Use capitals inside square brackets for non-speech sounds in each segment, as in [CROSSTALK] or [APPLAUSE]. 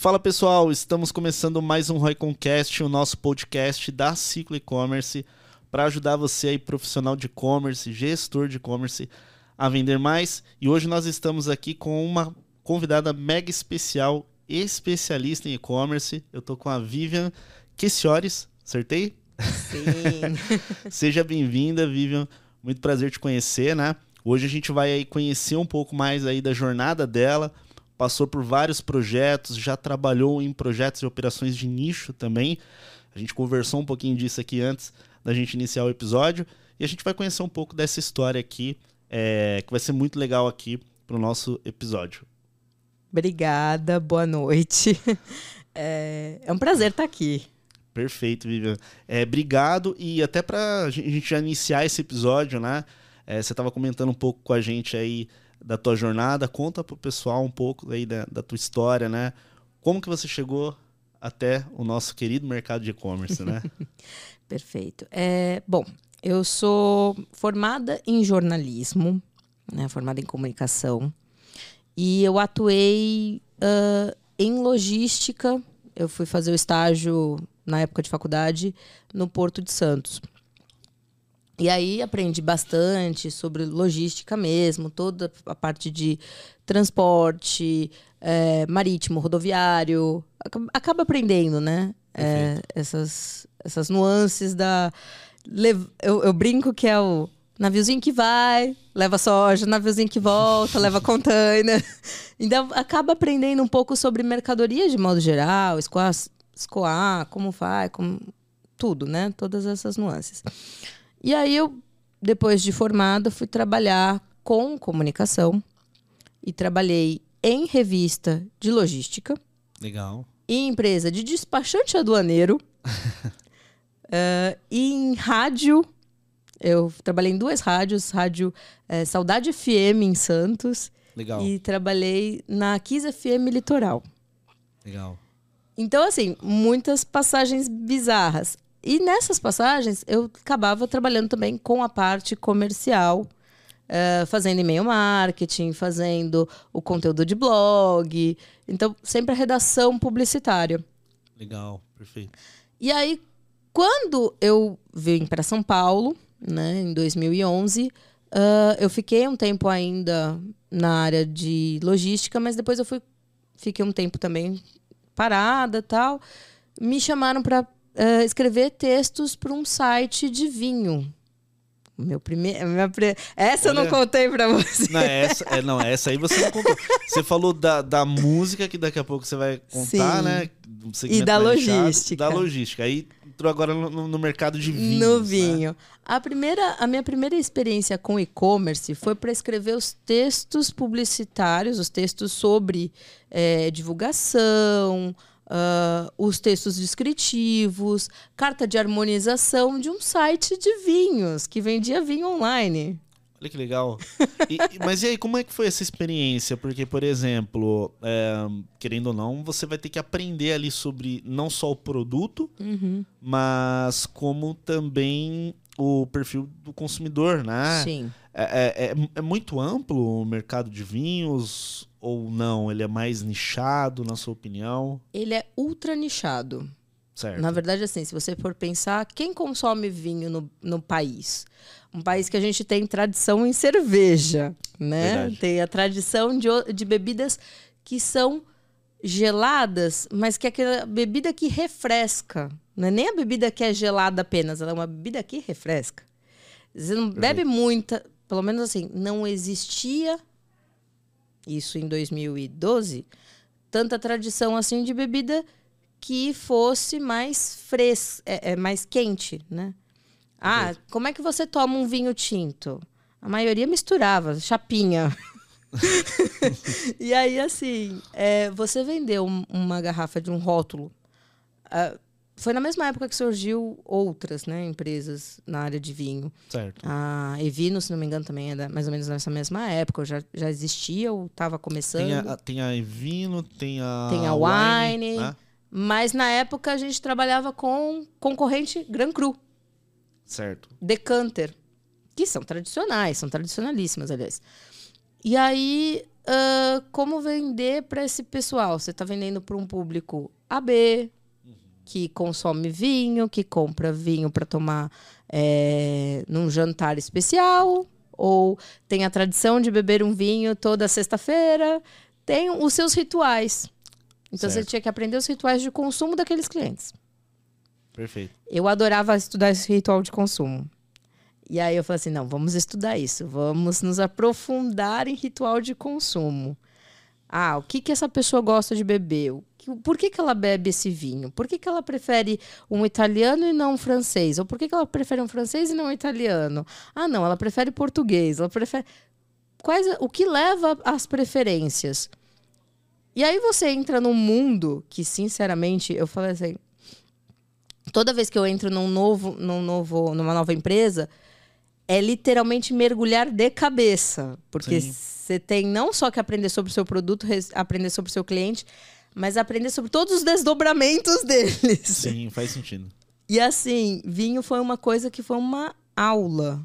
Fala pessoal, estamos começando mais um Royconcast, o nosso podcast da Ciclo E-Commerce, para ajudar você aí, profissional de e-commerce, gestor de e-commerce, a vender mais. E hoje nós estamos aqui com uma convidada mega especial, especialista em e-commerce. Eu tô com a Vivian Quessiores, acertei? Sim. [LAUGHS] Seja bem-vinda, Vivian. Muito prazer te conhecer, né? Hoje a gente vai aí conhecer um pouco mais aí da jornada dela. Passou por vários projetos, já trabalhou em projetos e operações de nicho também. A gente conversou um pouquinho disso aqui antes da gente iniciar o episódio. E a gente vai conhecer um pouco dessa história aqui, é, que vai ser muito legal aqui para o nosso episódio. Obrigada, boa noite. [LAUGHS] É, é um prazer estar aqui. Perfeito, Vivian. É, obrigado. E até para a gente já iniciar esse episódio, né? É, você estava comentando um pouco com a gente aí da tua jornada. Conta pro pessoal um pouco aí da, da tua história, né? Como que você chegou até o nosso querido mercado de e-commerce, né? [LAUGHS] Perfeito. É, bom, eu sou formada em jornalismo, né, formada em comunicação, e eu atuei uh, em logística. Eu fui fazer o estágio na época de faculdade no Porto de Santos. E aí aprendi bastante sobre logística mesmo, toda a parte de transporte, é, marítimo, rodoviário. Acaba aprendendo, né? É, essas, essas nuances da. Eu, eu, brinco que é o naviozinho que vai, leva soja, naviozinho que volta, [LAUGHS] leva container. Então acaba aprendendo um pouco sobre mercadoria de modo geral, escoar, escoar como faz, como, tudo, né? Todas essas nuances. E aí eu, depois de formada, fui trabalhar com comunicação e trabalhei em revista de logística. Legal. Em empresa de despachante aduaneiro. uh, [LAUGHS] e em rádio. Eu trabalhei em duas rádios, rádio é, Saudade FM em Santos. Legal. E trabalhei na Kiss FM Litoral. Legal. Então, assim, muitas passagens bizarras. E nessas passagens eu acabava trabalhando também com a parte comercial, uh, fazendo e-mail marketing, fazendo o conteúdo de blog. Então, sempre a redação publicitária. Legal, perfeito. E aí, quando eu vim para São Paulo, né, em 2011, uh, eu fiquei um tempo ainda na área de logística, mas depois eu fui, fiquei um tempo também parada tal. Me chamaram para uh, escrever textos para um site de vinho. Meu primeiro, pre... essa Olha, eu não contei para você. Não essa, é, não, essa aí você não contou. Você falou da, da música que daqui a pouco você vai contar, Sim. né? e da logística. da logística. Aí entrou agora no, no mercado de vinho. No vinho. Né? A primeira, a minha primeira experiência com e-commerce foi para escrever os textos publicitários, os textos sobre é, divulgação, uh, os textos descritivos, carta de harmonização de um site de vinhos que vendia vinho online. Olha que legal. E, mas e aí, como é que foi essa experiência? Porque, por exemplo, é, querendo ou não, você vai ter que aprender ali sobre não só o produto, uhum. mas como também o perfil do consumidor, né? Sim. É, é, é, é muito amplo o mercado de vinhos ou não? Ele é mais nichado, na sua opinião? Ele é ultra nichado. Certo. Na verdade, assim, se você for pensar, quem consome vinho no, no país? Um país que a gente tem tradição em cerveja, né? Verdade. Tem a tradição de, de bebidas que são geladas, mas que é aquela bebida que refresca. Não é nem a bebida que é gelada apenas, ela é uma bebida que refresca. Você não bebe muita, pelo menos assim, não existia isso em 2012, tanta tradição assim de bebida que fosse mais fresca, é, é, mais quente, né? Ah, como é que você toma um vinho tinto? A maioria misturava, chapinha. [LAUGHS] e aí, assim, é, você vendeu uma garrafa de um rótulo. Uh, foi na mesma época que surgiu outras né, empresas na área de vinho. Certo. A Evino, se não me engano, também é mais ou menos nessa mesma época. Já, já existia ou estava começando. Tem a, tem a Evino, tem a. Tem a Wine. Wine né? Mas na época a gente trabalhava com concorrente Gran Cru. Certo. Decanter. Que são tradicionais, são tradicionalíssimas, aliás. E aí uh, como vender para esse pessoal. Você está vendendo para um público AB, que consome vinho, que compra vinho para tomar é, num jantar especial, ou tem a tradição de beber um vinho toda sexta-feira, tem os seus rituais. Então certo. você tinha que aprender os rituais de consumo daqueles clientes. Perfeito. Eu adorava estudar esse ritual de consumo. E aí eu falei assim: não, vamos estudar isso, vamos nos aprofundar em ritual de consumo. Ah, o que, que essa pessoa gosta de beber? Por que, que ela bebe esse vinho? Por que, que ela prefere um italiano e não um francês? Ou por que, que ela prefere um francês e não um italiano? Ah, não, ela prefere português, ela prefere. Quais, o que leva às preferências? E aí você entra num mundo que, sinceramente, eu falei assim. Toda vez que eu entro num novo, num novo, numa nova empresa, é literalmente mergulhar de cabeça. Porque você tem não só que aprender sobre o seu produto, aprender sobre o seu cliente, mas aprender sobre todos os desdobramentos deles. Sim, faz sentido. E assim, vinho foi uma coisa que foi uma aula.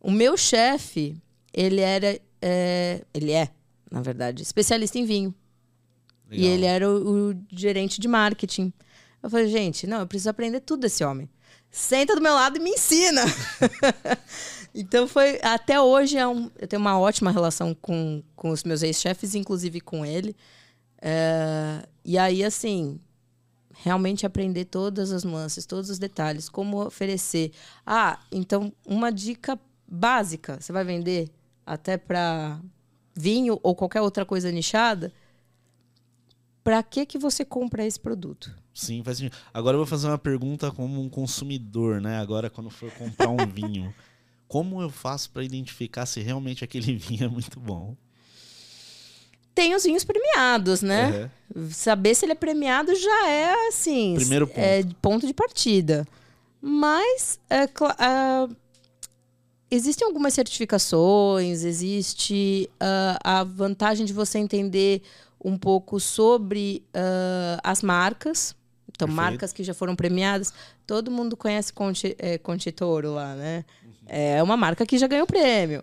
O meu chefe, ele era. É, ele é, na verdade, especialista em vinho. Legal. E ele era o, o, gerente de marketing. Eu falei, gente, não, eu preciso aprender tudo desse homem. Senta do meu lado e me ensina. [LAUGHS] então foi. Até hoje é um, eu tenho uma ótima relação com, com os meus ex-chefes, inclusive com ele. É, e aí, assim, realmente aprender todas as nuances, todos os detalhes, como oferecer. Ah, então, uma dica básica: você vai vender até para vinho ou qualquer outra coisa nichada. Para que, que você compra esse produto? Sim, faz sentido. Agora eu vou fazer uma pergunta como um consumidor, né? Agora, quando for comprar um [LAUGHS] vinho, como eu faço para identificar se realmente aquele [LAUGHS] vinho é muito bom? Tem os vinhos premiados, né? Uhum. Saber se ele é premiado já é assim. Primeiro ponto. É ponto de partida. Mas é, uh, existem algumas certificações, existe uh, a vantagem de você entender um pouco sobre uh, as marcas. Então, Perfeito. marcas que já foram premiadas. Todo mundo conhece Conte, é, Conte Toro lá, né? Uhum. É uma marca que já ganhou prêmio.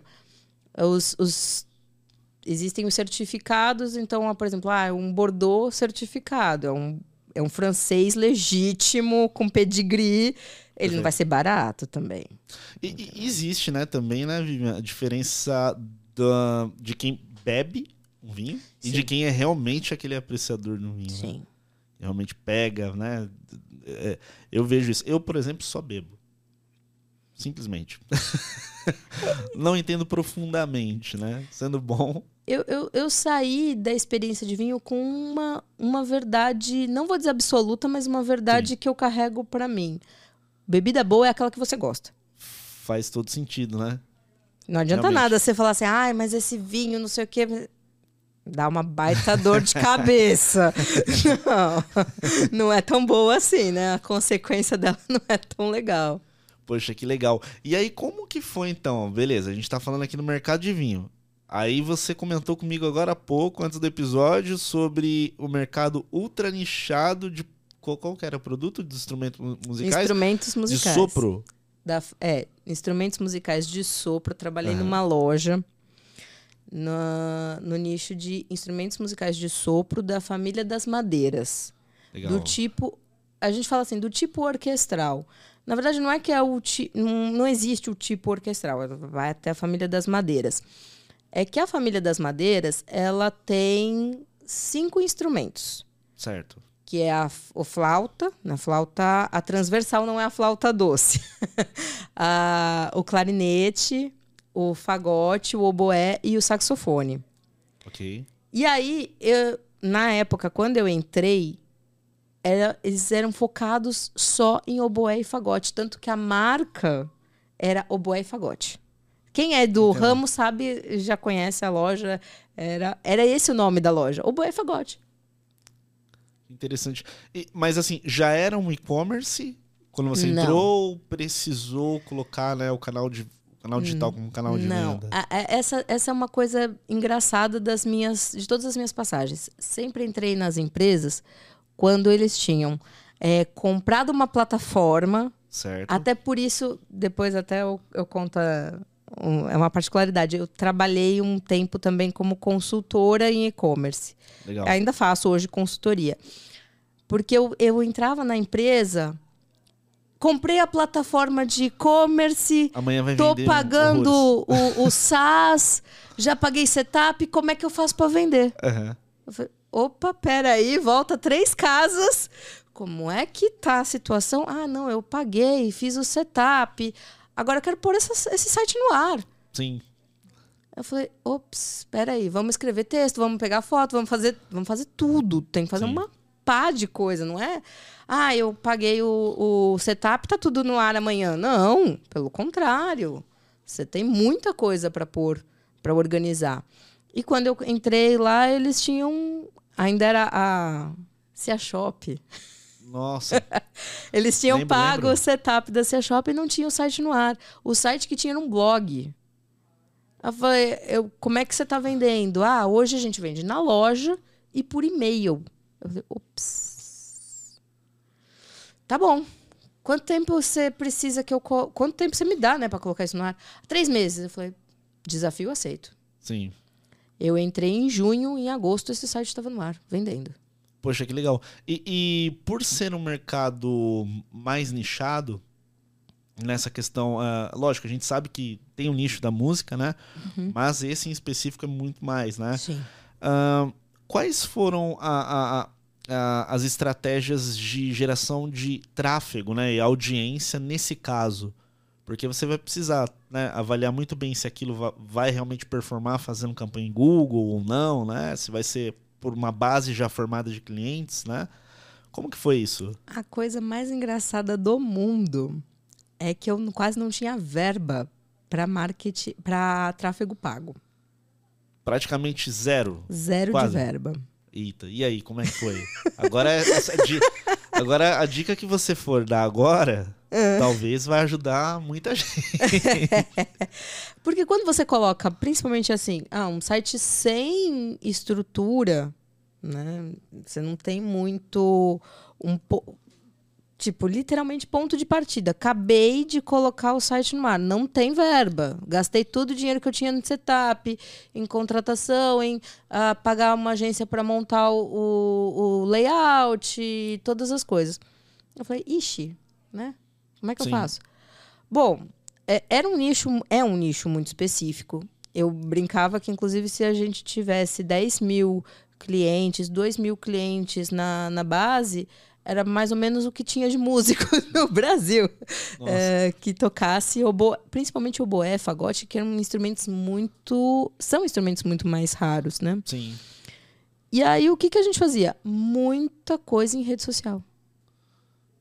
Os, os existem os certificados, então, por exemplo, ah, um Bordeaux certificado, é um, é um francês legítimo, com pedigree, ele não vai ser barato também. E, e existe, né, também, né, Vivian, a diferença da, de quem bebe um vinho Sim. e de quem é realmente aquele apreciador do vinho. Né? Sim. Né? Realmente pega, né? É, eu vejo isso. Eu, por exemplo, só bebo. Simplesmente. [LAUGHS] não entendo profundamente, né? Sendo bom, eu, eu, eu saí da experiência de vinho com uma, uma verdade, não vou dizer absoluta, mas uma verdade Sim. que eu carrego para mim. Bebida boa é aquela que você gosta. Faz todo sentido, né? Não adianta Realmente. nada você falar assim, ai, mas esse vinho, não sei o quê. Dá uma baita dor de [LAUGHS] cabeça. não, não é tão boa assim, né? A consequência dela [LAUGHS] não é tão legal. Poxa, que legal. E aí, como que foi então? Beleza, a gente tá falando aqui no mercado de vinho. Aí você comentou comigo agora há pouco, antes do episódio, sobre o mercado ultra nichado de. Qual, qual que era? Produto de instrumentos musicais? Instrumentos musicais. De sopro? Da, é, instrumentos musicais de sopro. Trabalhei uhum. numa loja no, no nicho de instrumentos musicais de sopro da família das madeiras. Legal. Do tipo. A gente fala assim, do tipo orquestral. Na verdade, não é que é o. Não, não existe o tipo orquestral, vai até a família das madeiras é que a família das madeiras ela tem cinco instrumentos. Certo. Que é a o flauta, na flauta a transversal não é a flauta doce, [LAUGHS] a, o clarinete, o fagote, o oboé e o saxofone. Ok. E aí, eu, na época, quando eu entrei, era, eles eram focados só em oboé e fagote, tanto que a marca era oboé e fagote. Quem é do Entendo. ramo sabe, já conhece a loja. Era, era esse o nome da loja. O Boé Fagote. Interessante. E, mas assim, já era um e-commerce? Quando você Não. entrou, precisou colocar né, o canal de canal digital como canal de Não. venda? A, essa, essa é uma coisa engraçada das minhas, de todas as minhas passagens. Sempre entrei nas empresas quando eles tinham é, comprado uma plataforma. Certo. Até por isso, depois até eu, eu conto um, é uma particularidade. Eu trabalhei um tempo também como consultora em e-commerce. Ainda faço hoje consultoria. Porque eu, eu entrava na empresa, comprei a plataforma de e-commerce, tô pagando o, o [LAUGHS] SaaS, já paguei setup, como é que eu faço para vender? Aham. Eu falei, opa, peraí, volta três casas. Como é que tá a situação? Ah, não, eu paguei, fiz o setup. Agora eu quero pôr essa- esse site no ar. Sim. Eu falei, ops, peraí, vamos escrever texto, vamos pegar foto, vamos fazer, vamos fazer tudo. Tem que fazer Sim. uma pá de coisa, não é? Ah, eu paguei o, o setup, tá tudo no ar amanhã. Não, pelo contrário. Você tem muita coisa para pôr, para organizar. E quando eu entrei lá, eles tinham. Ainda era a. Cia Shop. Nossa. [LAUGHS] Eles tinham Lembro, pago lembro. o setup da Cia Shop e não tinha o site no ar. O site que tinha era um blog. Eu falei, eu, como é que você está vendendo? Ah, hoje a gente vende na loja e por e-mail. Eu falei, ops. Tá bom. Quanto tempo você precisa que eu. Quanto tempo você me dá, né, para colocar isso no ar? Três meses. Eu falei, desafio aceito. Sim. Eu entrei em junho, em agosto esse site estava no ar, vendendo. Poxa, que legal. E, e por ser um mercado mais nichado, nessa questão, ah, lógico, a gente sabe que tem o nicho da música, né? Mas esse em específico é muito mais, né? Sim. Ah, quais foram a- a- a- as estratégias de geração de tráfego né, e audiência nesse caso? Porque você vai precisar né, avaliar muito bem se aquilo va- vai realmente performar fazendo campanha em Google ou não, né? Se vai ser por uma base já formada de clientes, né? Como que foi isso? A coisa mais engraçada do mundo é que eu quase não tinha verba para marketing, para tráfego pago. Praticamente zero. Zero Quase. de verba. Eita, e aí, como é que foi? Agora, essa di- agora a dica que você for dar agora, talvez vai ajudar muita [LAUGHS] gente. Porque quando você coloca, principalmente assim, ah, um site sem estrutura, né? Você não tem muito um po- tipo, literalmente ponto de partida. Acabei de colocar o site no ar, não tem verba. Gastei todo o dinheiro que eu tinha no setup, em contratação, em ah, pagar uma agência para montar o, o- layout, e todas as coisas. Eu falei, ixi, né? Como é que Sim. eu faço? Bom, é- era um nicho, é um nicho muito específico. Eu brincava que, inclusive, se a gente tivesse 10 mil clientes, 2 mil clientes na, na base, era mais ou menos o que tinha de músico [LAUGHS] no Brasil. É, que tocasse oboé, principalmente oboé, fagote, que eram instrumentos muito. São instrumentos muito mais raros, né? Sim. E aí, o que, que a gente fazia? Muita coisa em rede social.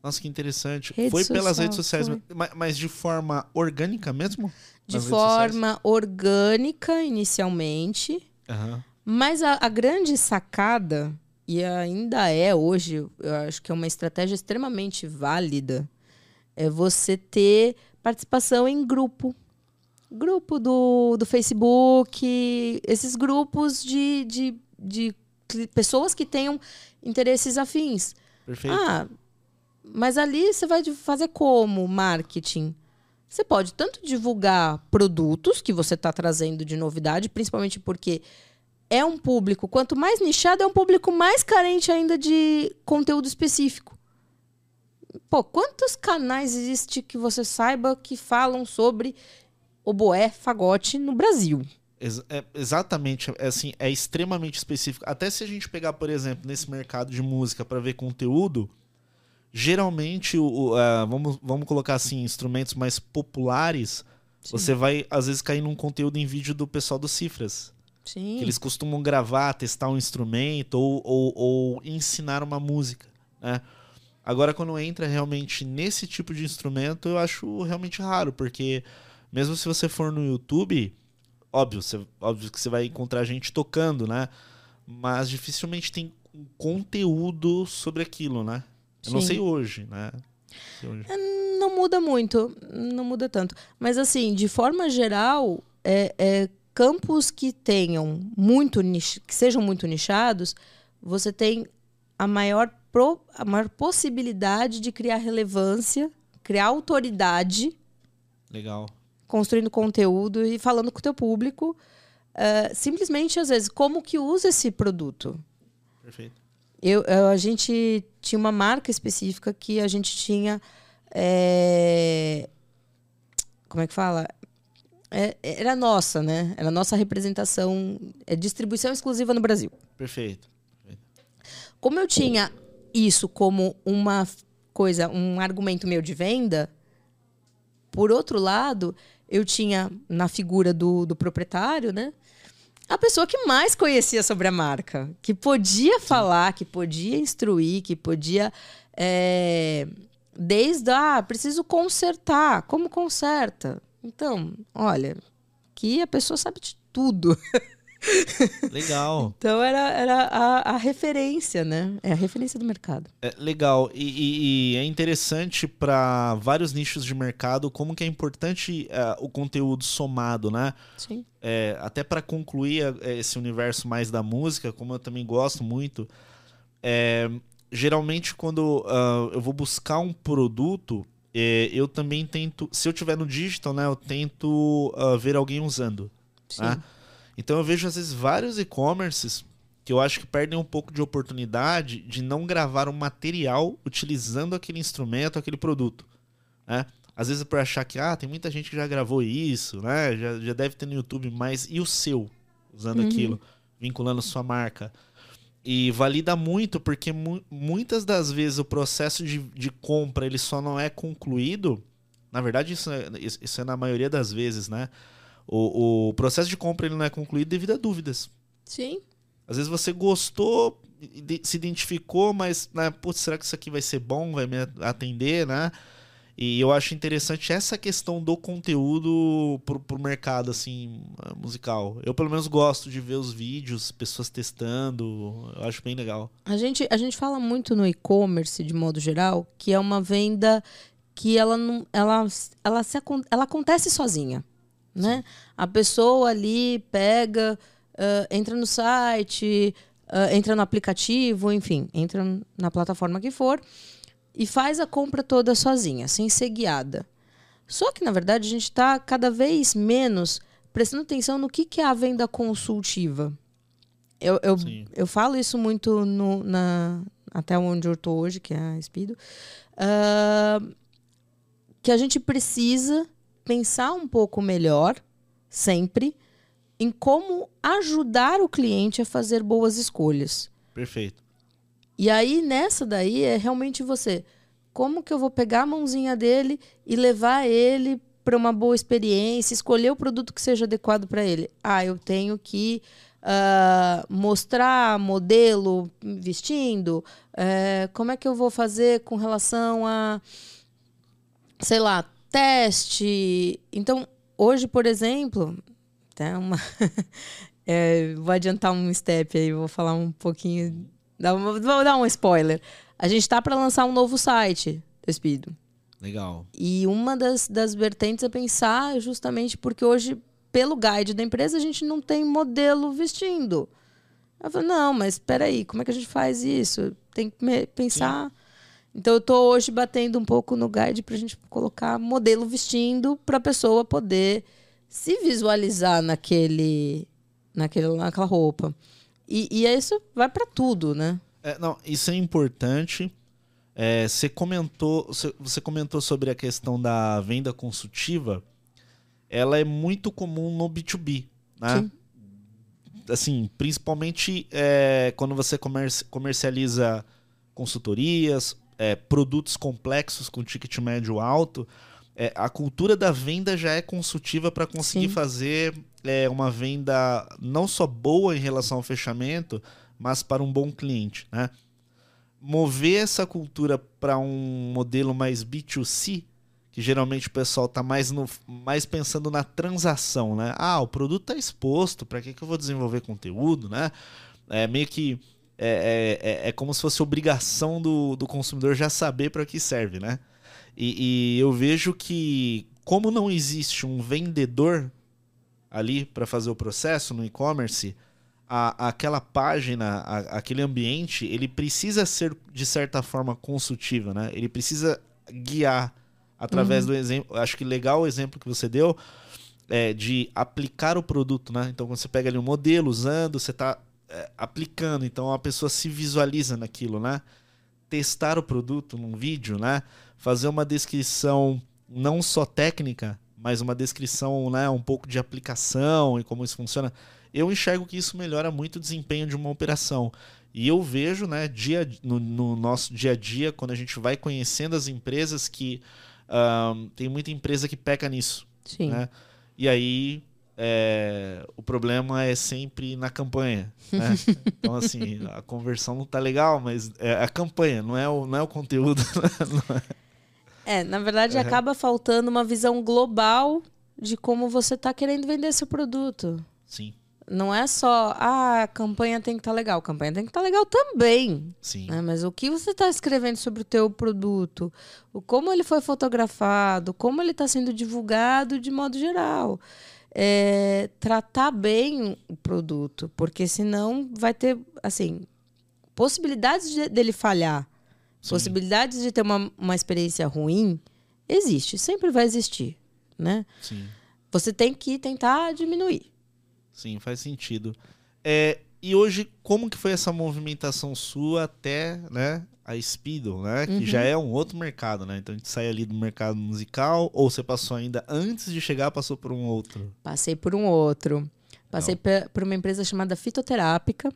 Nossa, que interessante. Rede foi pelas redes sociais, foi. ma- mas de forma orgânica mesmo? De forma orgânica, inicialmente. Aham. Mas a, a grande sacada, e ainda é hoje, eu acho que é uma estratégia extremamente válida, é você ter participação em grupo. Grupo do, do Facebook, esses grupos de, de, de pessoas que tenham interesses afins. Perfeito. Ah, mas ali você vai fazer como marketing? Você pode tanto divulgar produtos que você está trazendo de novidade, principalmente porque é um público, quanto mais nichado, é um público mais carente ainda de conteúdo específico. Pô, quantos canais existe que você saiba que falam sobre oboé, fagote no Brasil? É- exatamente, é, assim, é extremamente específico. Até se a gente pegar, por exemplo, nesse mercado de música para ver conteúdo, geralmente, o, ah, vamos, vamos colocar assim, instrumentos mais populares, você vai às vezes cair num conteúdo em vídeo do pessoal do Cifras. Sim. Que eles costumam gravar, testar um instrumento ou, ou, ou ensinar uma música, né? Agora, quando entra realmente nesse tipo de instrumento, eu acho realmente raro, porque mesmo se você for no YouTube, óbvio, você, óbvio que você vai encontrar gente tocando, né? Mas dificilmente tem conteúdo sobre aquilo, né? Eu não sei hoje, né? Hoje. Não muda muito, não muda tanto. Mas assim, de forma geral, é, é, campos que tenham muito que sejam muito nichados, você tem a maior, pro- a maior possibilidade de criar relevância, criar autoridade Legal. construindo conteúdo e falando com o teu público. Uh, simplesmente, às vezes, como que usa esse produto. Perfeito. Eu, eu, a gente tinha uma marca específica que a gente tinha. É... Como é que fala? É, era nossa, né? Era nossa representação. É distribuição exclusiva no Brasil. Perfeito. Como eu tinha isso como uma coisa, um argumento meu de venda, por outro lado, eu tinha na figura do, do proprietário, né? A pessoa que mais conhecia sobre a marca, que podia Sim. falar, que podia instruir, que podia. É, desde, ah, preciso consertar. Como conserta? Então, olha, que a pessoa sabe de tudo. [LAUGHS] Legal. [LAUGHS] então era, era a, a, referência, né? É a referência do mercado. É, legal. E, e, e é interessante para vários nichos de mercado como que é importante uh, o conteúdo somado, né? Sim. É, até para concluir é, esse universo mais da música, como eu também gosto muito, é, geralmente quando uh, eu vou buscar um produto, é, eu também tento, se eu tiver no digital, né, eu tento uh, ver alguém usando. Sim. Né? Então eu vejo às vezes vários e-commerces que eu acho que perdem um pouco de oportunidade de não gravar um material utilizando aquele instrumento, aquele produto. Né? Às vezes por achar que ah, tem muita gente que já gravou isso, né? já, já deve ter no YouTube, mas e o seu usando uhum. aquilo, vinculando sua marca? E valida muito, porque mu muitas das vezes o processo de, de compra ele só não é concluído. Na verdade, isso é, isso é na maioria das vezes, né? O, o processo de compra ele não é concluído devido a dúvidas. Sim. Às vezes você gostou, se identificou, mas, né, putz, será que isso aqui vai ser bom, vai me atender, né? E eu acho interessante essa questão do conteúdo pro, pro mercado, assim, musical. Eu, pelo menos, gosto de ver os vídeos, pessoas testando. Eu acho bem legal. A gente, a gente fala muito no e-commerce, de modo geral, que é uma venda que ela, não, ela, ela, se, ela acontece sozinha né? A pessoa ali pega, uh, entra no site, uh, entra no aplicativo, enfim, entra na plataforma que for e faz a compra toda sozinha, sem ser guiada. Só que, na verdade, a gente está cada vez menos prestando atenção no que, que é a venda consultiva. Eu, eu, eu falo isso muito no, na, até onde eu estou hoje, que é a Espido, uh, que a gente precisa pensar um pouco melhor, sempre, em como ajudar o cliente a fazer boas escolhas. Perfeito. E aí, nessa daí, é realmente você. Como que eu vou pegar a mãozinha dele e levar ele para uma boa experiência, escolher o produto que seja adequado para ele? Ah, eu tenho que uh, mostrar modelo vestindo. Uh, como é que eu vou fazer com relação a, sei lá, teste. Então, hoje, por exemplo, tá uma [LAUGHS] é, vou adiantar um step aí, vou falar um pouquinho, vou dar um spoiler. A gente está para lançar um novo site do Speedo. Legal. E uma das, das vertentes é pensar justamente porque hoje, pelo guide da empresa, a gente não tem modelo vestindo. Eu falei, não, mas espera aí, como é que a gente faz isso? Tem que pensar... Sim então eu estou hoje batendo um pouco no guide para a gente colocar modelo vestindo para a pessoa poder se visualizar naquele, naquele naquela roupa. E, e isso vai para tudo, né? É, não, isso é importante. É, você comentou, você comentou sobre a questão da venda consultiva. Ela é muito comum no B2B, né? Sim. Assim, principalmente é, quando você comercializa consultorias é, produtos complexos com ticket médio alto, é, a cultura da venda já é consultiva para conseguir Sim. fazer é, uma venda não só boa em relação ao fechamento, mas para um bom cliente. Né? Mover essa cultura para um modelo mais B2C, que geralmente o pessoal está mais, no, mais pensando na transação. Né? Ah, o produto está exposto, para que, que eu vou desenvolver conteúdo? Né? É meio que é, é, é, é, como se fosse obrigação do, do consumidor já saber para que serve, né? E, e, eu vejo que, como não existe um vendedor ali para fazer o processo no e-commerce, aquela página, a, aquele ambiente, ele precisa ser, de certa forma, consultivo, né? Ele precisa guiar através uhum. do exemplo. Acho que legal o exemplo que você deu é, de aplicar o produto, né? Então, quando você pega ali um modelo usando, você está aplicando, então a pessoa se visualiza naquilo, né? Testar o produto num vídeo, né? Fazer uma descrição não só técnica, mas uma descrição, né, um pouco de aplicação e como isso funciona. Eu enxergo que isso melhora muito o desempenho de uma operação. E eu vejo, né, dia, no, no nosso dia a dia, quando a gente vai conhecendo as empresas, que um, tem muita empresa que peca nisso. Sim. Né? E aí é, o problema é sempre na campanha. Né? [LAUGHS] então, assim, a conversão não tá legal, mas é a campanha, não é o, não é o conteúdo. [LAUGHS] Né? é, na verdade, uhum. acaba faltando uma visão global de como você está querendo vender seu produto. Sim. Não é só, ah, a campanha tem que estar tá legal. A campanha tem que estar tá legal também. Sim. Né? Mas o que você está escrevendo sobre o teu produto, o como ele foi fotografado, como ele está sendo divulgado de modo geral é, tratar bem o produto, porque senão vai ter, assim, possibilidades de, dele falhar, Sim. possibilidades de ter uma, uma experiência ruim, existe, sempre vai existir, né? Sim. Você tem que tentar diminuir. Sim, faz sentido. É, e hoje, como que foi essa movimentação sua até, né, a Speedo, né? Que uhum. já é um outro mercado, né? Então a gente sai ali do mercado musical, ou você passou ainda antes de chegar, passou por um outro? Passei por um outro. Passei por uma empresa chamada Fitoterápica,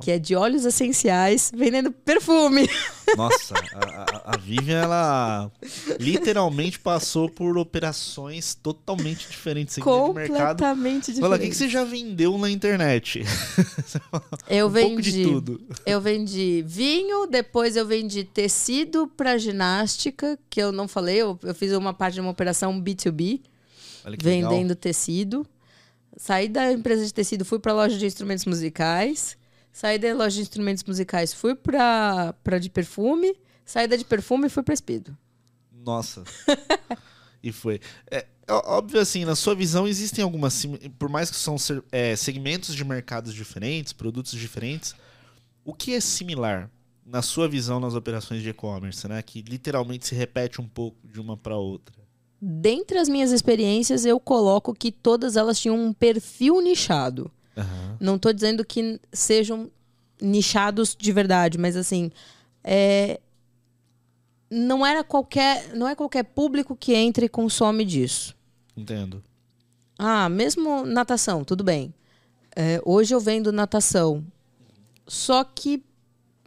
que é de óleos essenciais, vendendo perfume. [LAUGHS] Nossa, a, a, a Vivian, ela literalmente passou por operações totalmente diferentes. Completamente diferentes. Fala, o que, que você já vendeu na internet? [LAUGHS] Eu um vendi. Pouco de tudo. Eu vendi vinho, depois eu vendi tecido para ginástica, que eu não falei, eu, eu fiz uma parte de uma operação B2B, vendendo legal. tecido. Saí da empresa de tecido, fui para a loja de instrumentos musicais. Saí da loja de instrumentos musicais, fui pra, pra de perfume. Saí da de perfume e fui pra Espido. Nossa. [LAUGHS] e foi. É, óbvio, assim, na sua visão, existem algumas. Por mais que são é, segmentos de mercados diferentes, produtos diferentes, o que é similar na sua visão nas operações de e-commerce, né? Que literalmente se repete um pouco de uma para outra. Dentre as minhas experiências, eu coloco que todas elas tinham um perfil nichado. Uhum. Não estou dizendo que sejam nichados de verdade, mas assim, é, não era qualquer, não é qualquer público que entra e consome disso. Entendo. Ah, mesmo natação, tudo bem. É, hoje eu vendo natação, só que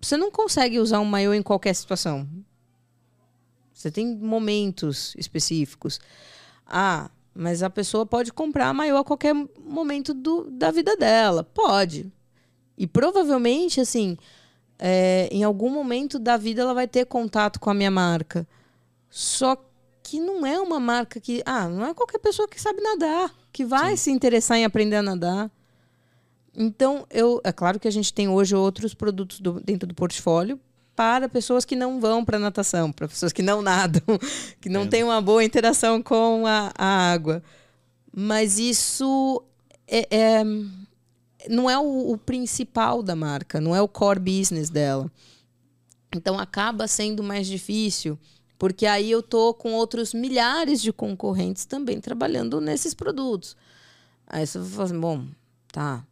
você não consegue usar um maiô em qualquer situação. Você tem momentos específicos. Ah, mas a pessoa pode comprar maiô a qualquer momento do, da vida dela. Pode. E provavelmente, assim, é, em algum momento da vida ela vai ter contato com a minha marca. Só que não é uma marca que. Ah, não é qualquer pessoa que sabe nadar, que vai Sim. se interessar em aprender a nadar. Então, eu, é claro que a gente tem hoje outros produtos do, dentro do portfólio para pessoas que não vão para natação, para pessoas que não nadam, [LAUGHS] que não é. têm uma boa interação com a, a água. Mas isso é, é não é o, o, principal da marca, não é o core business dela. Então acaba sendo mais difícil, porque aí eu tô com outros milhares de concorrentes também trabalhando nesses produtos. Aí você vai falar assim, bom, tá.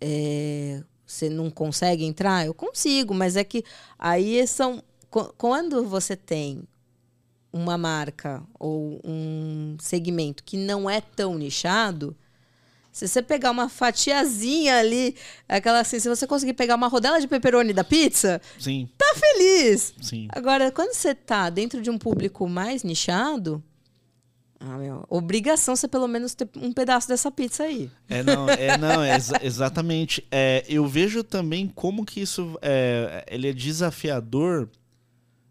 É, você não consegue entrar? Eu consigo, mas é que aí são. Quando você tem uma marca ou um segmento que não é tão nichado, se você pegar uma fatiazinha ali, aquela assim, se você conseguir pegar uma rodela de pepperoni da pizza, Sim. tá feliz. Sim. Agora, quando você tá dentro de um público mais nichado, ah, meu, obrigação você pelo menos ter um pedaço dessa pizza aí. É, não, é, não, é exa [LAUGHS] exatamente. É, eu vejo também como que isso é, ele é desafiador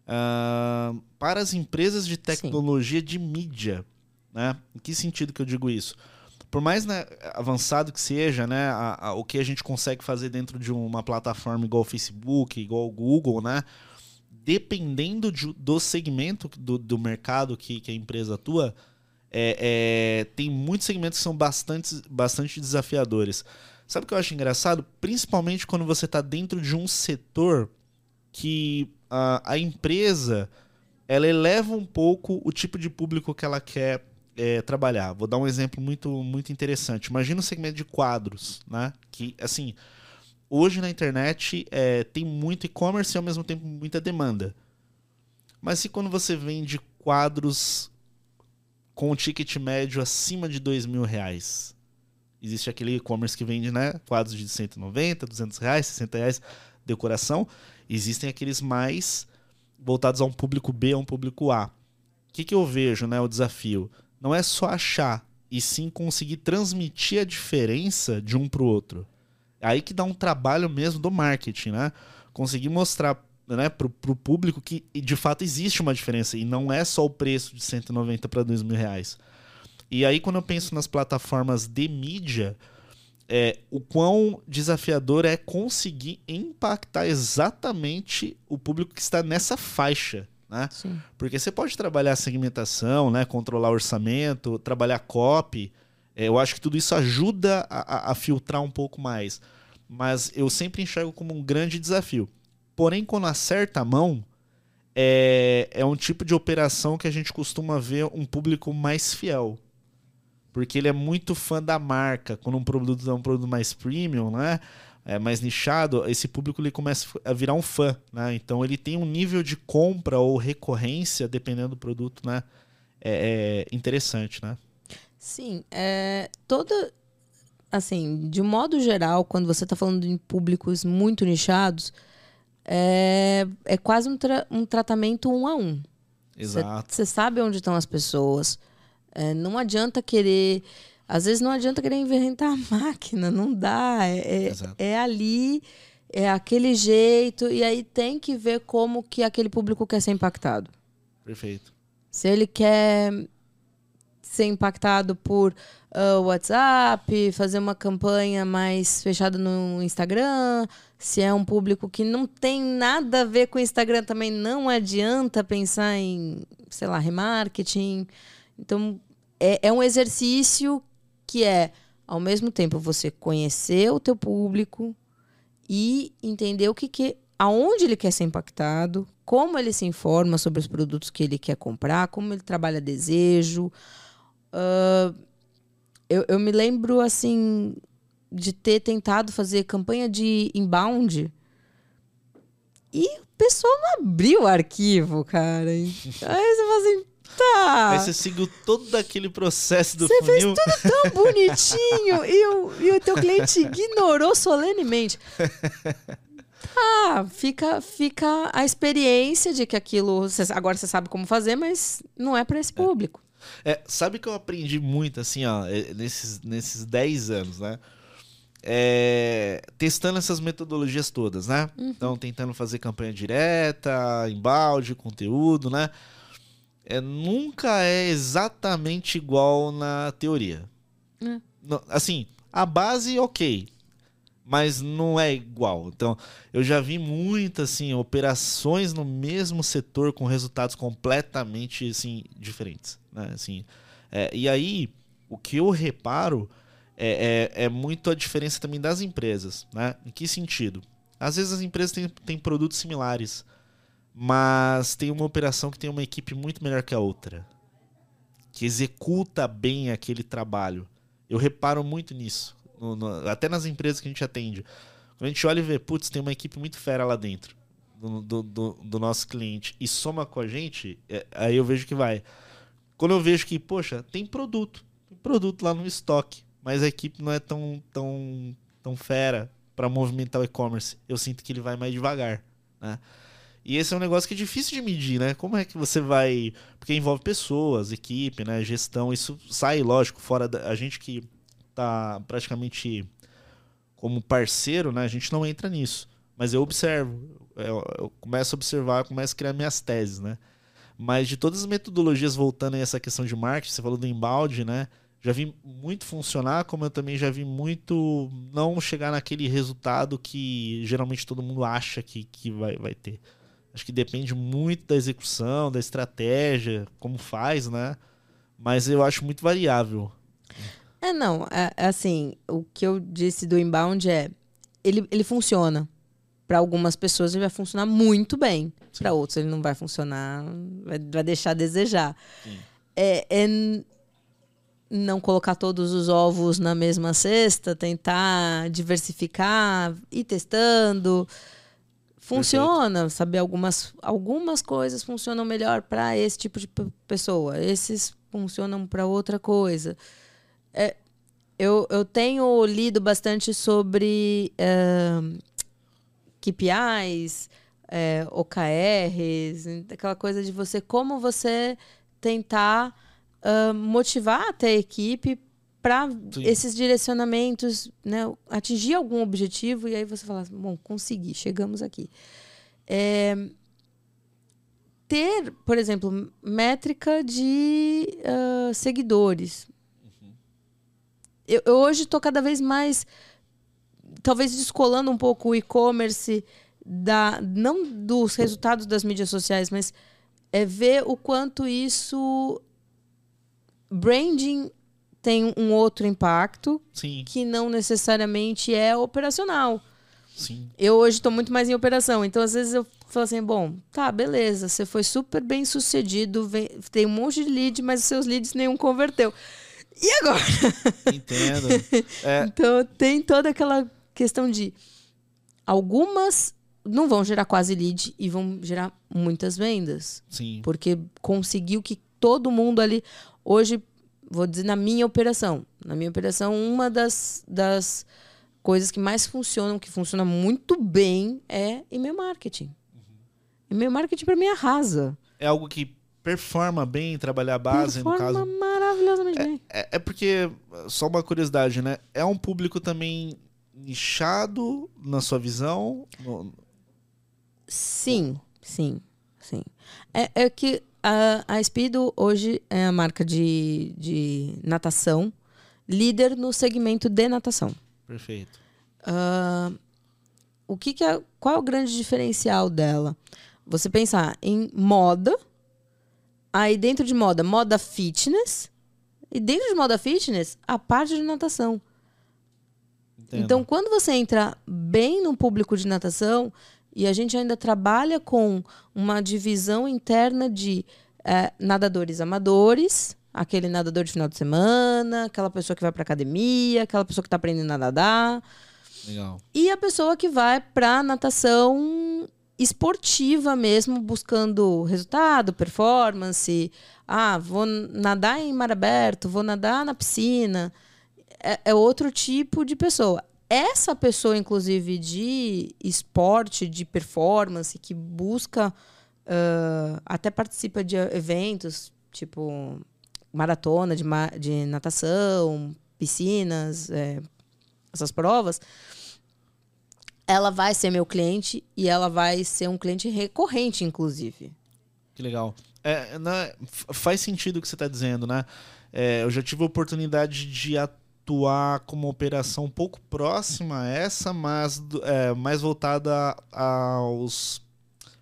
uh, para as empresas de tecnologia Sim. de mídia. Né? Em que sentido que eu digo isso? Por mais né, avançado que seja, né, a, a, o que a gente consegue fazer dentro de uma plataforma igual o Facebook, igual o Google, né? Dependendo de, do segmento do, do mercado que, que a empresa atua, é, é, tem muitos segmentos que são bastante, bastante desafiadores. Sabe o que eu acho engraçado? Principalmente quando você está dentro de um setor que a, a empresa ela eleva um pouco o tipo de público que ela quer é, trabalhar. Vou dar um exemplo muito, muito interessante. Imagina o segmento de quadros, né? Que, assim, hoje na internet é, tem muito e-commerce e ao mesmo tempo muita demanda. Mas se quando você vende quadros com um ticket médio acima de dois mil reais, existe aquele e-commerce que vende né, quadros de 190, 200 reais, 60 reais, decoração. Existem aqueles mais voltados a um público B, a um público A. O que, que eu vejo, né, o desafio? Não é só achar, e sim conseguir transmitir a diferença de um para o outro. É aí que dá um trabalho mesmo do marketing, né? Conseguir mostrar né, para o público que de fato existe uma diferença e não é só o preço de 190 para 2 mil reais. E aí, quando eu penso nas plataformas de mídia, é, o quão desafiador é conseguir impactar exatamente o público que está nessa faixa. Né? Sim. Porque você pode trabalhar segmentação, né? controlar orçamento, trabalhar copy. É, eu acho que tudo isso ajuda a, a filtrar um pouco mais. Mas eu sempre enxergo como um grande desafio. Porém, quando acerta a mão, é, é um tipo de operação que a gente costuma ver um público mais fiel. Porque ele é muito fã da marca. Quando um produto é um produto mais premium, né? É mais nichado, esse público ele começa a virar um fã, né? Então ele tem um nível de compra ou recorrência, dependendo do produto, né? É, é interessante, né? Sim, é, toda, assim, de modo geral, quando você está falando de públicos muito nichados, é, é quase um, tra um tratamento um a um. Exato. Você sabe onde estão as pessoas. É, não adianta querer. Às vezes não adianta querer inventar a [LAUGHS] máquina, não dá. É, é, é, ali, é aquele jeito, e aí tem que ver como que aquele público quer ser impactado. Perfeito. Se ele quer ser impactado por uh, WhatsApp, fazer uma campanha mais fechada no Instagram. Se é um público que não tem nada a ver com o Instagram, também não adianta pensar em, sei lá, remarketing. Então, é, é um exercício que é, ao mesmo tempo, você conhecer o teu público e entender o que, que aonde ele quer ser impactado, como ele se informa sobre os produtos que ele quer comprar, como ele trabalha desejo, Uh, eu, eu me lembro, assim, de ter tentado fazer campanha de inbound e o pessoal não abriu o arquivo, cara. Aí você fala assim, tá. Aí você seguiu todo aquele processo do você funil. Você fez tudo tão [LAUGHS] bonitinho e, o, e o teu cliente ignorou solenemente. Ah, fica, fica a experiência de que aquilo. Agora você sabe como fazer, mas não é para esse público. É, sabe que eu aprendi muito, assim, ó, é, nesses, nesses 10 anos, né? É, testando essas metodologias todas, né? Uhum. Então, tentando fazer campanha direta, embalde, conteúdo, né? É, nunca é exatamente igual na teoria. É. assim, a base, ok mas não é igual. Então, eu já vi muitas assim operações no mesmo setor com resultados completamente assim diferentes, né? Assim, é, e aí o que eu reparo é, é, é, muito a diferença também das empresas, né? Em que sentido? Às vezes as empresas têm, têm produtos similares, mas tem uma operação que tem uma equipe muito melhor que a outra, que executa bem aquele trabalho. Eu reparo muito nisso no, no, até nas empresas que a gente atende. Quando a gente olha e vê, putz, tem uma equipe muito fera lá dentro do, do, do, nosso cliente e soma com a gente, é, aí eu vejo que vai. Quando eu vejo que, poxa, tem produto, tem produto lá no estoque, mas a equipe não é tão, tão, tão fera para movimentar o e-commerce, eu sinto que ele vai mais devagar, né? E esse é um negócio que é difícil de medir, né? Como é que você vai. Porque envolve pessoas, equipe, né? Gestão. Isso sai, lógico, fora da. A gente que tá praticamente como parceiro, né? A gente não entra nisso. Mas eu observo, eu, eu começo a observar, começo a criar minhas teses, né? Mas de todas as metodologias voltando a essa questão de marketing, você falou do embalde, né? Já vi muito funcionar, como eu também já vi muito não chegar naquele resultado que geralmente todo mundo acha que, que vai, vai ter. Acho que depende muito da execução, da estratégia, como faz, né? Mas eu acho muito variável. É, não. É, é, assim, o que eu disse do inbound é. Ele, ele funciona. para algumas pessoas ele vai funcionar muito bem, para outros ele não vai funcionar, vai, vai deixar a desejar. É, é não colocar todos os ovos na mesma cesta, tentar diversificar, ir testando. Funciona, Perfeito. saber algumas, algumas coisas funcionam melhor para esse tipo de pessoa, esses funcionam para outra coisa. É, eu, eu tenho lido bastante sobre uh, KPIs, é, OKRs, aquela coisa de você, como você tentar uh, motivar até a equipe para esses direcionamentos, né, atingir algum objetivo e aí você fala, bom, consegui, chegamos aqui. É, ter, por exemplo, métrica de uh, seguidores. Uhum. Eu, eu, hoje estou cada vez mais, talvez descolando um pouco o e-commerce da não dos resultados das mídias sociais, mas é ver o quanto isso branding tem um outro impacto Sim. que não necessariamente é operacional. Sim. Eu hoje estou muito mais em operação, então às vezes eu falo assim, bom, tá, beleza, você foi super bem sucedido, vem, tem um monte de lead, mas os seus leads nenhum converteu. E agora? Entendo. [LAUGHS] É... Então tem toda aquela questão de algumas não vão gerar quase lead e vão gerar muitas vendas. Sim. Porque conseguiu que todo mundo ali. Hoje, vou dizer na minha operação. Na minha operação, uma das, das coisas que mais funcionam, que funciona muito bem, é e-mail marketing. Uhum. E-mail marketing para mim arrasa. É algo que performa bem trabalhar a base, performa no caso. maravilhosamente é, bem. É, é porque, só uma curiosidade, né? É um público também nichado na sua visão? No... Sim, sim, sim. É, é que a, a Speedo hoje é a marca de, de natação, líder no segmento de natação. Perfeito. Uh, o que, que é, qual é o grande diferencial dela? Você pensar em moda, aí dentro de moda, moda fitness, e dentro de moda fitness, a parte de natação. Entendo. Então, quando você entra bem no público de natação, e a gente ainda trabalha com uma divisão interna de é, nadadores amadores, aquele nadador de final de semana, aquela pessoa que vai para academia, aquela pessoa que está aprendendo a nadar. Legal. E a pessoa que vai para natação esportiva mesmo, buscando resultado, performance. Ah, vou nadar em mar aberto, vou nadar na piscina. É, é outro tipo de pessoa essa pessoa, inclusive, de esporte, de performance, que busca, uh, até participa de eventos, tipo maratona de, ma de natação, piscinas, é, essas provas, ela vai ser meu cliente e ela vai ser um cliente recorrente, inclusive. Que legal. É, né, faz sentido o que você está dizendo, né? É, eu já tive a oportunidade de atuar atuar como uma operação um pouco próxima a essa, mas é, mais voltada aos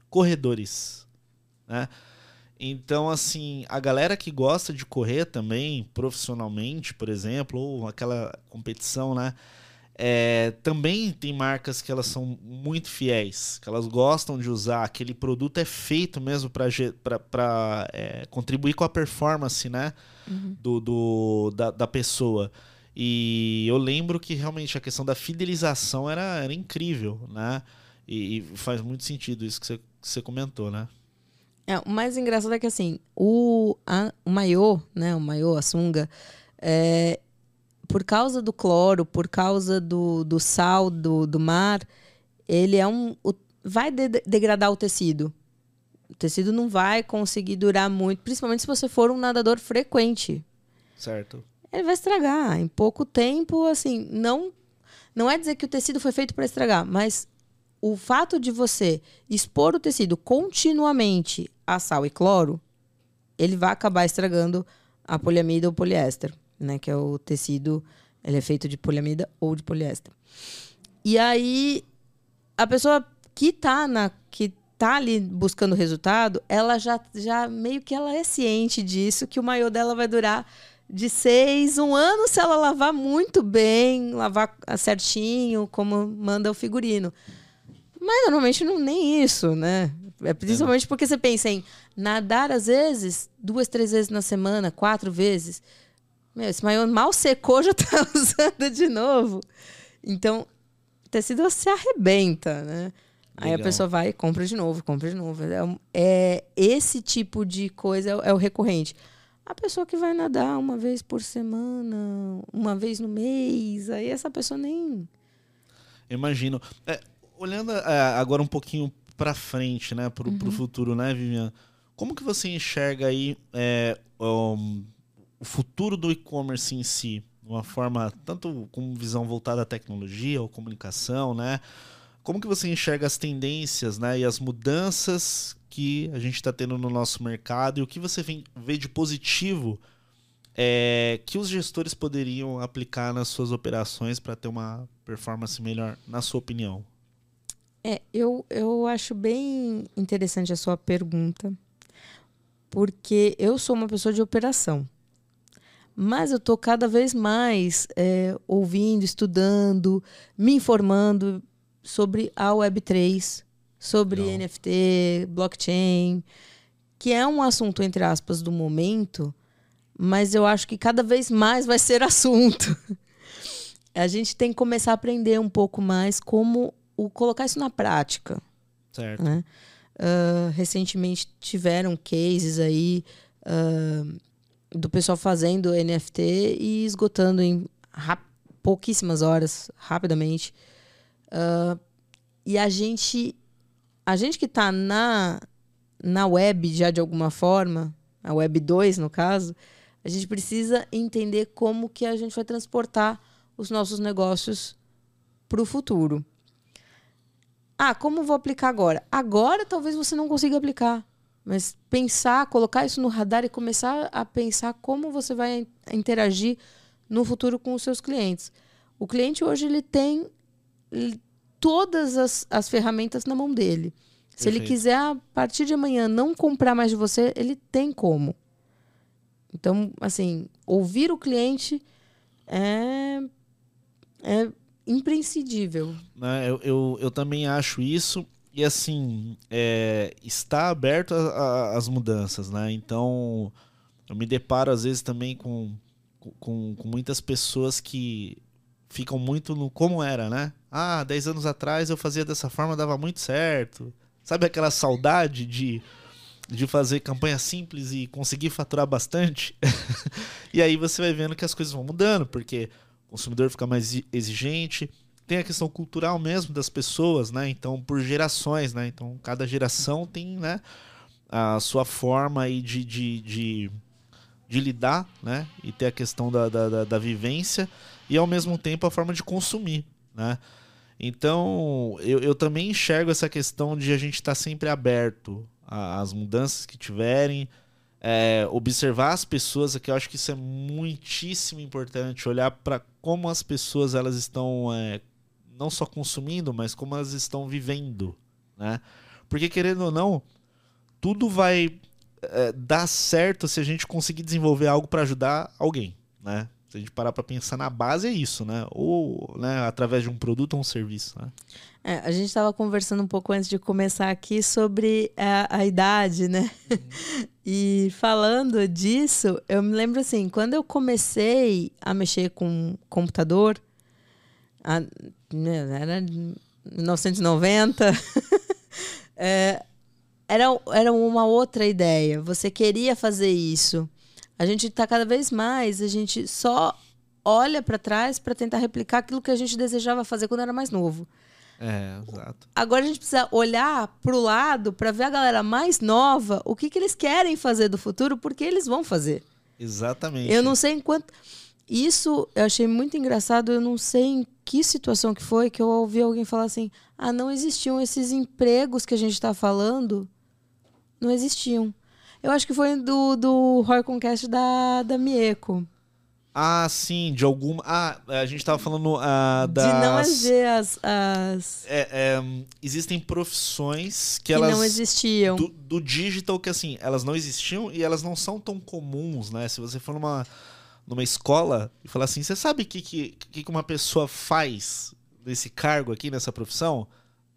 corredores, né? Então, assim, a galera que gosta de correr também, profissionalmente, por exemplo, ou aquela competição, né? É, também tem marcas que elas são muito fiéis, que elas gostam de usar. Aquele produto é feito mesmo para é, contribuir com a performance, né? Uhum. Do, do, da, da pessoa. E eu lembro que realmente a questão da fidelização era, era incrível, né? E, e faz muito sentido isso que você, que você comentou, né? É, o mais engraçado é que assim, o, a, o maiô, né? O maiô, a sunga, é, por causa do cloro, por causa do, do sal do, do mar, ele é um. O, vai de, degradar o tecido. O tecido não vai conseguir durar muito, principalmente se você for um nadador frequente. Certo ele vai estragar. Em pouco tempo, assim, não, não é dizer que o tecido foi feito para estragar, mas o fato de você expor o tecido continuamente a sal e cloro, ele vai acabar estragando a poliamida ou poliéster, né? Que é o tecido, ele é feito de poliamida ou de poliéster. E aí, a pessoa que tá na que tá ali buscando resultado, ela já, já meio que ela é ciente disso, que o maiô dela vai durar de seis, um ano se ela lavar muito bem, lavar certinho, como manda o figurino. Mas normalmente não nem isso, né? É principalmente porque você pensa em nadar às vezes, duas, três vezes na semana, quatro vezes. Meu, esse maiô mal secou, já tá [LAUGHS] usando de novo. Então, tecido se arrebenta, né? Aí a pessoa vai e compra de novo, compra de novo. É, é esse tipo de coisa é, é, o recorrente. A pessoa que vai nadar uma vez por semana, uma vez no mês, aí essa pessoa nem. Imagino. É, olhando é, agora um pouquinho para frente, né, para o uhum. futuro, né, Vivian? Como que você enxerga aí é, um, o futuro do e-commerce em si? De uma forma, tanto com visão voltada à tecnologia ou comunicação, né? Como que você enxerga as tendências né, e as mudanças que a gente está tendo no nosso mercado e o que você vê de positivo é, que os gestores poderiam aplicar nas suas operações para ter uma performance melhor, na sua opinião? É, eu, eu acho bem interessante a sua pergunta, porque eu sou uma pessoa de operação. Mas eu estou cada vez mais é, ouvindo, estudando, me informando sobre a Web3, sobre Não. NFT, blockchain, que é um assunto, entre aspas, do momento, mas eu acho que cada vez mais vai ser [LAUGHS] assunto. a gente tem que começar a aprender um pouco mais como o, colocar isso na prática. Certo. Né? Uh, recentemente tiveram cases aí uh, do pessoal fazendo NFT e esgotando em pouquíssimas horas, rapidamente. Uh, e a gente, a gente que está na, na web já de alguma forma, a web 2 no caso, a gente precisa entender como que a gente vai transportar os nossos negócios para o futuro. Ah, como vou aplicar agora? Agora talvez você não consiga aplicar, mas pensar, colocar isso no radar e começar a pensar como você vai interagir no futuro com os seus clientes. O cliente hoje ele tem todas as, as ferramentas na mão dele. Se ele quiser, a partir de amanhã, não comprar mais de você, ele tem como. Então, assim, ouvir o cliente é, é imprescindível. Né? Eu, eu, eu também acho isso. E, assim, é, está aberto às mudanças, né? Então, eu me deparo, às vezes, também com, com, com muitas pessoas que ficam muito no como era, né? Ah, 10 anos atrás eu fazia dessa forma, dava muito certo. Sabe aquela saudade de, de fazer campanha simples e conseguir faturar bastante? [LAUGHS] e aí você vai vendo que as coisas vão mudando, porque o consumidor fica mais exigente. Tem a questão cultural mesmo das pessoas, né? Então, por gerações, né? Então, cada geração tem, né? A sua forma aí de, de, de, de lidar, né? E ter a questão da, da, da, da vivência e, ao mesmo tempo, a forma de consumir, né? Então, eu, eu também enxergo essa questão de a gente estar tá sempre aberto às mudanças que tiverem, é, observar as pessoas, que eu acho que isso é muitíssimo importante, olhar para como as pessoas elas estão é, não só consumindo, mas como elas estão vivendo, né? Porque querendo ou não, tudo vai é, dar certo se a gente conseguir desenvolver algo para ajudar alguém, né? Se a gente parar para pensar na base, é isso, né? Ou né, através de um produto ou um serviço, né? É, a gente estava conversando um pouco antes de começar aqui sobre a, a idade, né? Uhum. [LAUGHS] e falando disso, eu me lembro assim, quando eu comecei a mexer com computador, a, né, era 1990, [LAUGHS] é, era, era uma outra ideia. Você queria fazer isso. A gente está cada vez mais, a gente só olha para trás para tentar replicar aquilo que a gente desejava fazer quando era mais novo. É, exato. Agora a gente precisa olhar para o lado para ver a galera mais nova, o que, que eles querem fazer do futuro, porque eles vão fazer. Exatamente. Eu não sei enquanto. Isso eu achei muito engraçado, eu não sei em que situação que foi que eu ouvi alguém falar assim: ah, não existiam esses empregos que a gente está falando. Não existiam. Eu acho que foi do, do Horror Conquest da, da Mieko. Ah, sim, de alguma. Ah, a gente tava falando uh, das. De não haver as. as... É, é, existem profissões que, que elas. não existiam. Do, do, digital, que assim, elas não existiam e elas não são tão comuns, né? Se você for numa, numa escola e falar assim, você sabe o que, que, que uma pessoa faz nesse cargo aqui, nessa profissão?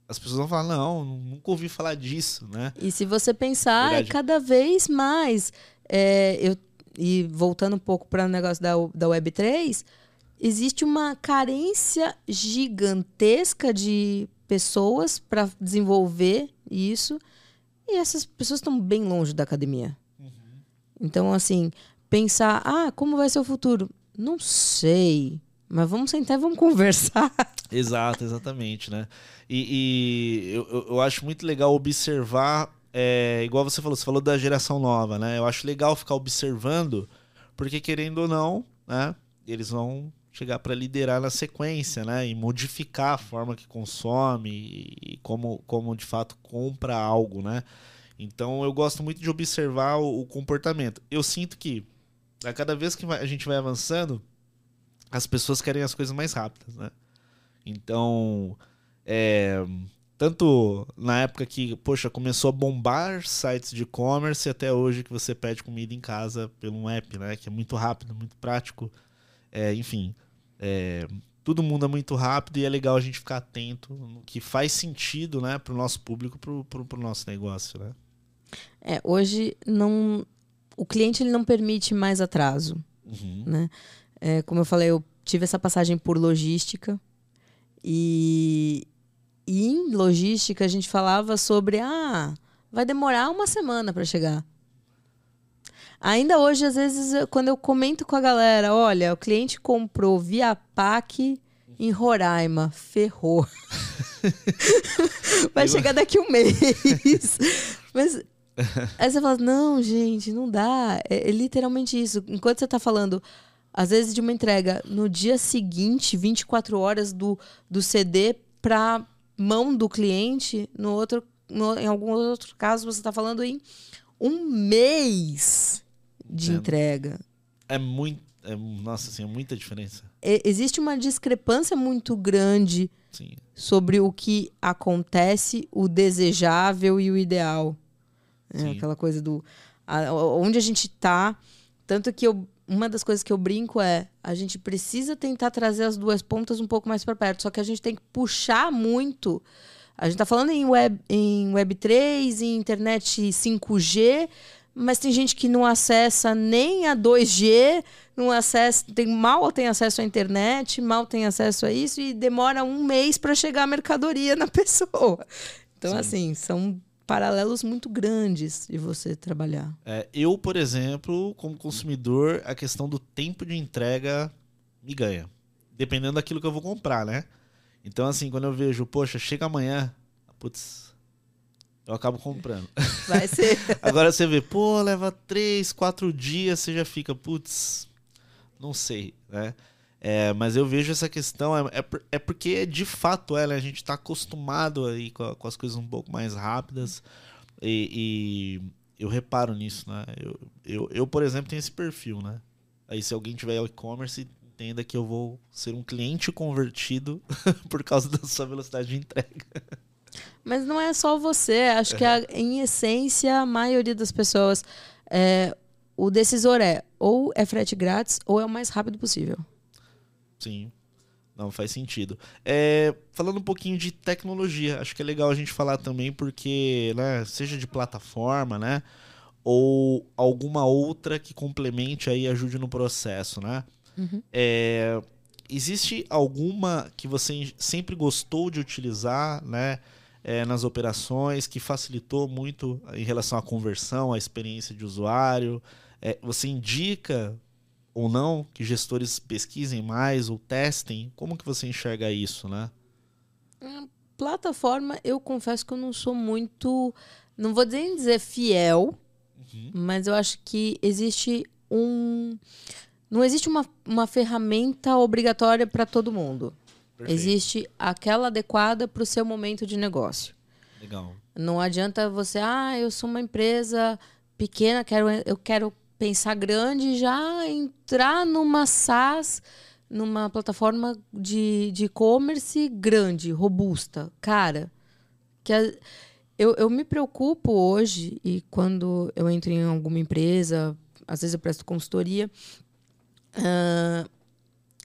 As pessoas vão falar, não, nunca ouvi falar disso, né? E se você pensar, Verdade. cada vez mais. é, eu, e voltando um pouco para o negócio da, da Web3, existe uma carência gigantesca de pessoas para desenvolver isso. E essas pessoas estão bem longe da academia. Então, assim, pensar, ah, como vai ser o futuro? Não sei. Mas vamos sentar e vamos conversar. [LAUGHS] Exato, exatamente, né? E, e eu, eu- acho muito legal observar, é, igual você falou, você falou da geração nova, né? Eu acho legal ficar observando, porque querendo ou não, né? Eles vão chegar para liderar na sequência, né? E modificar a forma que consome e como, como de fato compra algo, né? Então eu gosto muito de observar o, o comportamento. Eu sinto que a cada vez que a gente vai avançando, as pessoas querem as coisas mais rápidas, né? Então, é, tanto na época que, poxa, começou a bombar sites de e-commerce até hoje que você pede comida em casa pelo um app, né? Que é muito rápido, muito prático. É, enfim, é, tudo muda muito rápido e é legal a gente ficar atento no que faz sentido, né, para o nosso público, para o nosso negócio, né? É, hoje não. O cliente ele não permite mais atraso. Uhum. né? É, como eu falei, eu tive essa passagem por logística e, e em logística a gente falava sobre ah, vai demorar uma semana para chegar. Ainda hoje, às vezes, eu- quando eu comento com a galera, olha, o cliente comprou via PAC em Roraima, ferrou. [LAUGHS] Vai chegar daqui um mês. Mas Aí você fala, não, gente, não dá. É, é literalmente isso. Enquanto você tá falando, às vezes, de uma entrega no dia seguinte, 24 horas do, do CD pra mão do cliente, no outro, no- em algum outro caso, você tá falando em um mês de Entendo. entrega. É muito. É, nossa, assim, é muita diferença. É, existe uma discrepância muito grande Sim. sobre o que acontece, o desejável e o ideal. É, aquela coisa do a- onde a gente tá. Tanto que eu, uma das coisas que eu brinco é a gente precisa tentar trazer as duas pontas um pouco mais para perto. Só que a gente tem que puxar muito. A gente tá falando em web, em web 3, em internet 5G, mas tem gente que não acessa nem a 2G, não acessa, tem, mal tem acesso à internet, mal tem acesso a isso e demora um mês para chegar a mercadoria na [LAUGHS] pessoa. Então, Sim. assim, são paralelos muito grandes de você trabalhar. É, eu, por exemplo, como consumidor, a questão do tempo de entrega me ganha. Dependendo daquilo que eu vou comprar, né? Então, assim, quando eu vejo, poxa, chega amanhã, putz, eu acabo comprando. Vai ser. [LAUGHS] Agora você vê, pô, leva três, quatro dias, você já fica, putz, não sei, né? É, mas eu vejo essa questão, é, é, é porque de fato ela, a gente está acostumado aí com, com as coisas um pouco mais rápidas e, e eu reparo nisso, né? Eu, eu, eu, por exemplo, tenho esse perfil, né? Aí se alguém tiver e-commerce, entenda que eu vou ser um cliente convertido [LAUGHS] por causa da sua velocidade de entrega. Mas não é só você. Acho que, a- em essência, a maioria das pessoas. é, o decisor é ou é frete grátis ou é o mais rápido possível. Sim. Não, faz sentido. É, falando um pouquinho de tecnologia, acho que é legal a gente falar também, porque, né, seja de plataforma, né? Ou alguma outra que complemente aí e ajude no processo, né? É, existe alguma que você sempre gostou de utilizar, né? é, nas operações, que facilitou muito em relação à conversão, à experiência de usuário? É, você indica ou não que gestores pesquisem mais ou testem? Como que você enxerga isso, né? Plataforma, eu confesso que eu não sou muito. Não vou dizer em dizer fiel, mas eu acho que existe um. Não existe uma, uma ferramenta obrigatória para todo mundo. Perfeito. Existe aquela adequada para o seu momento de negócio. Legal. Não adianta você, ah, eu sou uma empresa pequena, quero, eu quero pensar grande já entrar numa SaaS, numa plataforma de e-commerce grande, robusta. Cara, que a- eu, eu me preocupo hoje, e quando eu entro em alguma empresa, às vezes eu presto consultoria, ah,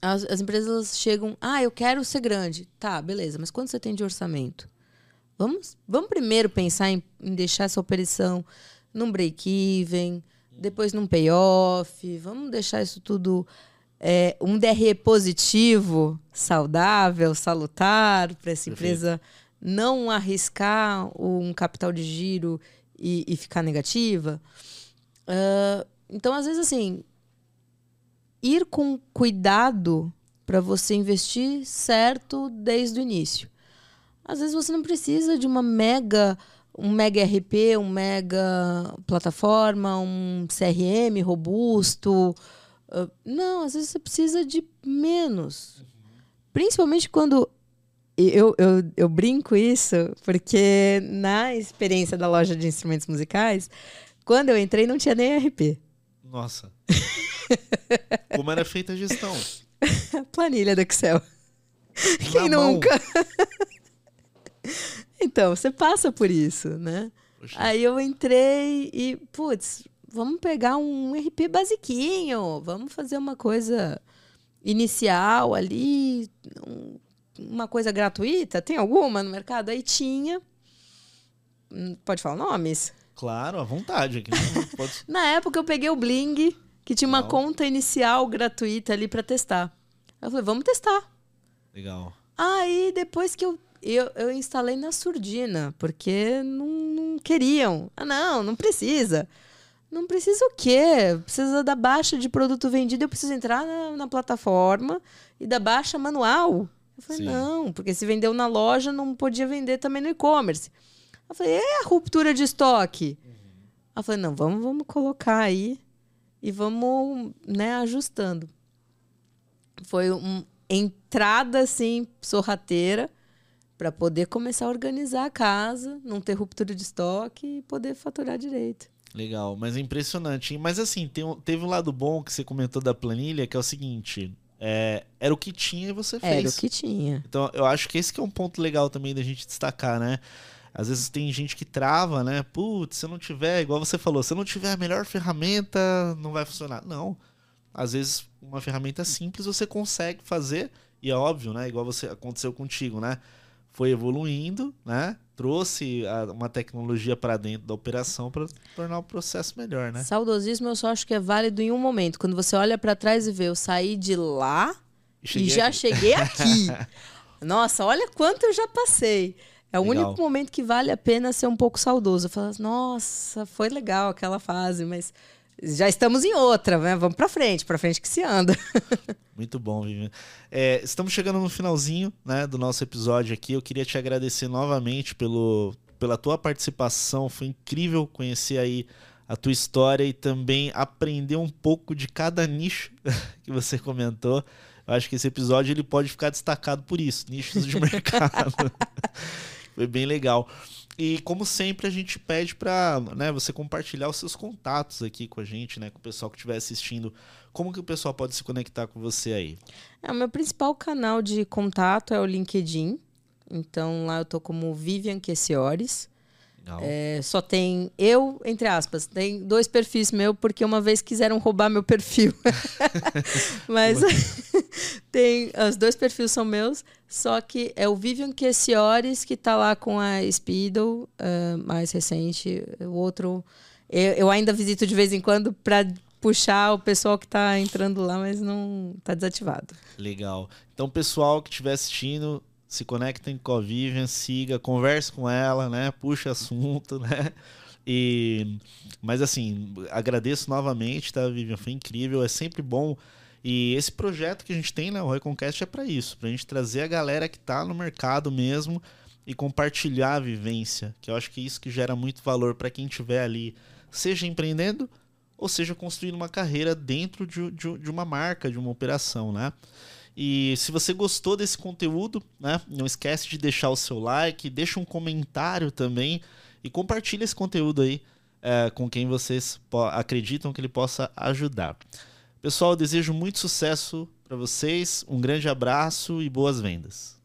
as, as empresas chegam, ah, eu quero ser grande. Tá, beleza, mas quanto você tem de orçamento? Vamos, vamos primeiro pensar em, em deixar essa operação num break-even, depois num payoff. Vamos deixar isso tudo é, um DRE positivo, saudável, salutar para essa Perfeito. empresa não arriscar um capital de giro e, e ficar negativa. Uh, então, às vezes, assim, ir com cuidado para você investir certo desde o início. Às vezes você não precisa de uma mega, um mega RP, um mega plataforma, um CRM robusto. Uh, não, às vezes você precisa de menos. Principalmente quando eu, eu, eu brinco isso, porque na experiência da loja de instrumentos musicais, quando eu entrei não tinha nem RP. Nossa. Como era feita a gestão? [LAUGHS] Planilha do Excel. Na Quem mão. nunca? [LAUGHS] então, você passa por isso, né? Poxa. Aí eu entrei e, putz, vamos pegar um RP basiquinho, vamos fazer uma coisa inicial ali, um, uma coisa gratuita. Tem alguma no mercado? Aí tinha. Hum, pode falar nomes? Claro, à vontade. [LAUGHS] Pode... Na época eu peguei o Bling que tinha Legal. uma conta inicial gratuita ali para testar. Eu falei, vamos testar. Legal. Aí depois que eu, eu, eu instalei na surdina, porque não, não queriam. Ah, não, não precisa. Não precisa o quê? Precisa da baixa de produto vendido, eu preciso entrar na, na plataforma e da baixa manual. Eu falei, Sim. não, porque se vendeu na loja, não podia vender também no e-commerce. Eu falei, é a ruptura de estoque. Uhum. Eu falei, não, vamos, vamos colocar aí e vamos né, ajustando. Foi uma entrada assim, sorrateira, para poder começar a organizar a casa, não ter ruptura de estoque e poder faturar direito. Legal, mas é impressionante. Mas assim, teve um lado bom que você comentou da planilha, que é o seguinte: é, era o que tinha e você fez. Era o que tinha. Então, eu acho que esse que é um ponto legal também da gente destacar, né? Às vezes tem gente que trava, né? Putz, se eu não tiver, igual você falou, se eu não tiver a melhor ferramenta, não vai funcionar. Não. Às vezes, uma ferramenta simples você consegue fazer, e é óbvio, né? Igual você aconteceu contigo, né? Foi evoluindo, né? Trouxe a, uma tecnologia para dentro da operação para tornar o processo melhor, né? Saudosismo eu só acho que é válido em um momento, quando você olha para trás e vê, eu saí de lá e, e já aqui. cheguei aqui. [LAUGHS] Nossa, olha quanto eu já passei. É o legal. único momento que vale a pena ser um pouco saudoso. Falar, nossa, foi legal aquela fase, mas já estamos em outra, né? Vamos para frente, para frente que se anda. [LAUGHS] Muito bom, Vivian. É, estamos chegando no finalzinho né, do nosso episódio aqui. Eu queria te agradecer novamente pelo, pela tua participação. Foi incrível conhecer aí a tua história e também aprender um pouco de cada nicho [LAUGHS] que você comentou. Eu acho que esse episódio ele pode ficar destacado por isso, nichos de [LAUGHS] mercado. Foi bem legal. E como sempre, a gente pede para né, você compartilhar os seus contatos aqui com a gente, né, com o pessoal que estiver assistindo. Como que o pessoal pode se conectar com você aí? É, o meu principal canal de contato é o LinkedIn. Então lá eu tô como Vivian Queciores. É, só tem eu, entre aspas, tem dois perfis meu, porque uma vez quiseram roubar meu perfil. [LAUGHS] Mas [LAUGHS] tem. Os dois perfis são meus, só que é o Vivian Queciores que tá lá com a Speedo, uh, mais recente. O outro. Eu, eu ainda visito de vez em quando para puxar o pessoal que está entrando lá, mas não está desativado. Legal. Então, pessoal que estiver assistindo, se conectem com a Vivian, siga, converse com ela, né? Puxa assunto, [LAUGHS] né? E, mas assim, agradeço novamente, tá, Vivian? Foi incrível, é sempre bom. E esse projeto que a gente tem, né, o Reconcast, é para isso, para a gente trazer a galera que está no mercado mesmo e compartilhar a vivência, que eu acho que é isso que gera muito valor para quem estiver ali, seja empreendendo ou seja construindo uma carreira dentro de, de, de uma marca, de uma operação, né? E se você gostou desse conteúdo, né, não esquece de deixar o seu like, deixa um comentário também e compartilha esse conteúdo aí é, com quem vocês acreditam que ele possa ajudar. Pessoal, desejo muito sucesso para vocês, um grande abraço e boas vendas.